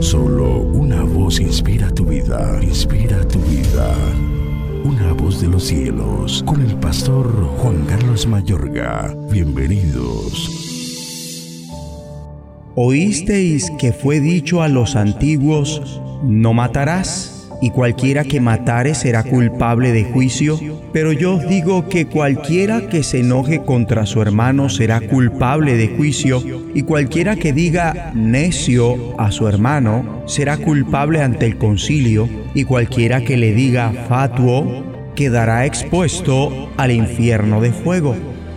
Solo una voz inspira tu vida, inspira tu vida. Una voz de los cielos, con el pastor Juan Carlos Mayorga. Bienvenidos. Oísteis que fue dicho a los antiguos, no matarás y cualquiera que matare será culpable de juicio, pero yo os digo que cualquiera que se enoje contra su hermano será culpable de juicio, y cualquiera que diga necio a su hermano será culpable ante el concilio, y cualquiera que le diga fatuo quedará expuesto al infierno de fuego.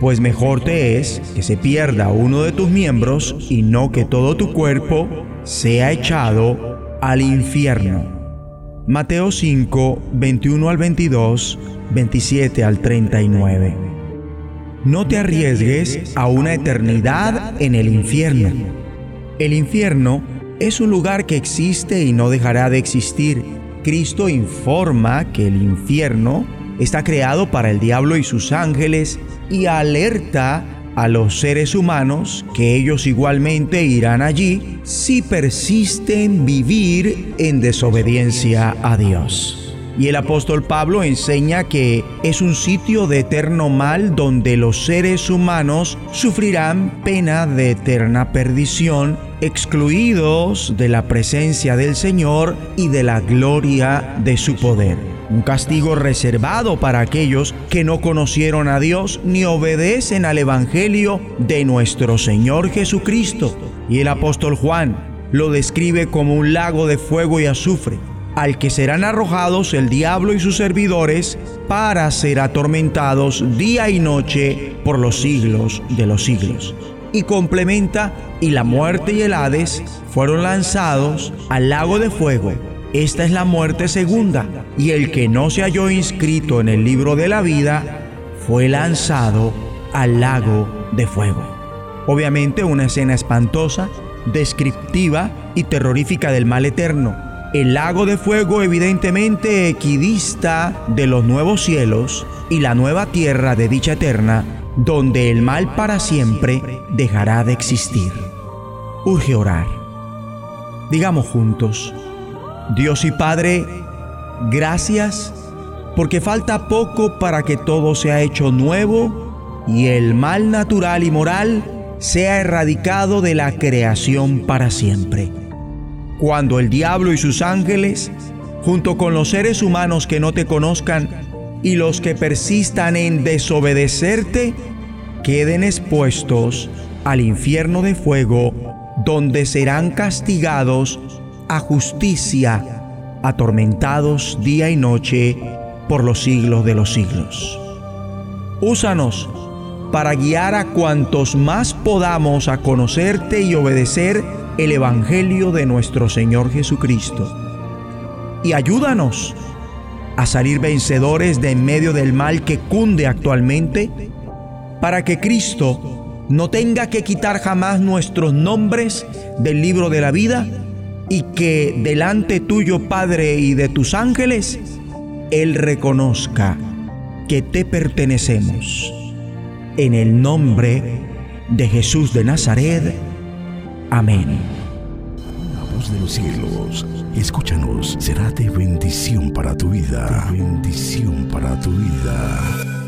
pues mejor te es que se pierda uno de tus miembros y no que todo tu cuerpo sea echado al infierno. Mateo 5, 21 al 22, 27 al 39. No te arriesgues a una eternidad en el infierno. El infierno es un lugar que existe y no dejará de existir. Cristo informa que el infierno está creado para el diablo y sus ángeles y alerta a los seres humanos que ellos igualmente irán allí si persisten vivir en desobediencia a Dios. Y el apóstol Pablo enseña que es un sitio de eterno mal donde los seres humanos sufrirán pena de eterna perdición, excluidos de la presencia del Señor y de la gloria de su poder un castigo reservado para aquellos que no conocieron a Dios ni obedecen al Evangelio de nuestro Señor Jesucristo. Y el apóstol Juan lo describe como un lago de fuego y azufre, al que serán arrojados el diablo y sus servidores para ser atormentados día y noche por los siglos de los siglos. Y complementa, y la muerte y el Hades fueron lanzados al lago de fuego esta es la muerte segunda, y el que no se halló inscrito en el libro de la vida fue lanzado al lago de fuego. Obviamente una escena espantosa, descriptiva y terrorífica del mal eterno. El lago de fuego evidentemente equidista de los nuevos cielos y la nueva tierra de dicha eterna, donde el mal para siempre dejará de existir. Urge orar. Digamos juntos, Dios y Padre, gracias porque falta poco para que todo sea hecho nuevo y el mal natural y moral sea erradicado de la creación para siempre. Cuando el diablo y sus ángeles, junto con los seres humanos que no te conozcan y los que persistan en desobedecerte, queden expuestos al infierno de fuego, donde serán castigados a justicia, atormentados día y noche por los siglos de los siglos. Úsanos para guiar a cuantos más podamos a conocerte y obedecer el Evangelio de nuestro Señor Jesucristo. Y ayúdanos a salir vencedores de en medio del mal que cunde actualmente, para que Cristo no tenga que quitar jamás nuestros nombres del libro de la vida, y que delante tuyo, Padre, y de tus ángeles, Él reconozca que te pertenecemos. En el nombre de Jesús de Nazaret. Amén. La voz de los cielos, escúchanos, será de bendición para tu vida. bendición para tu vida.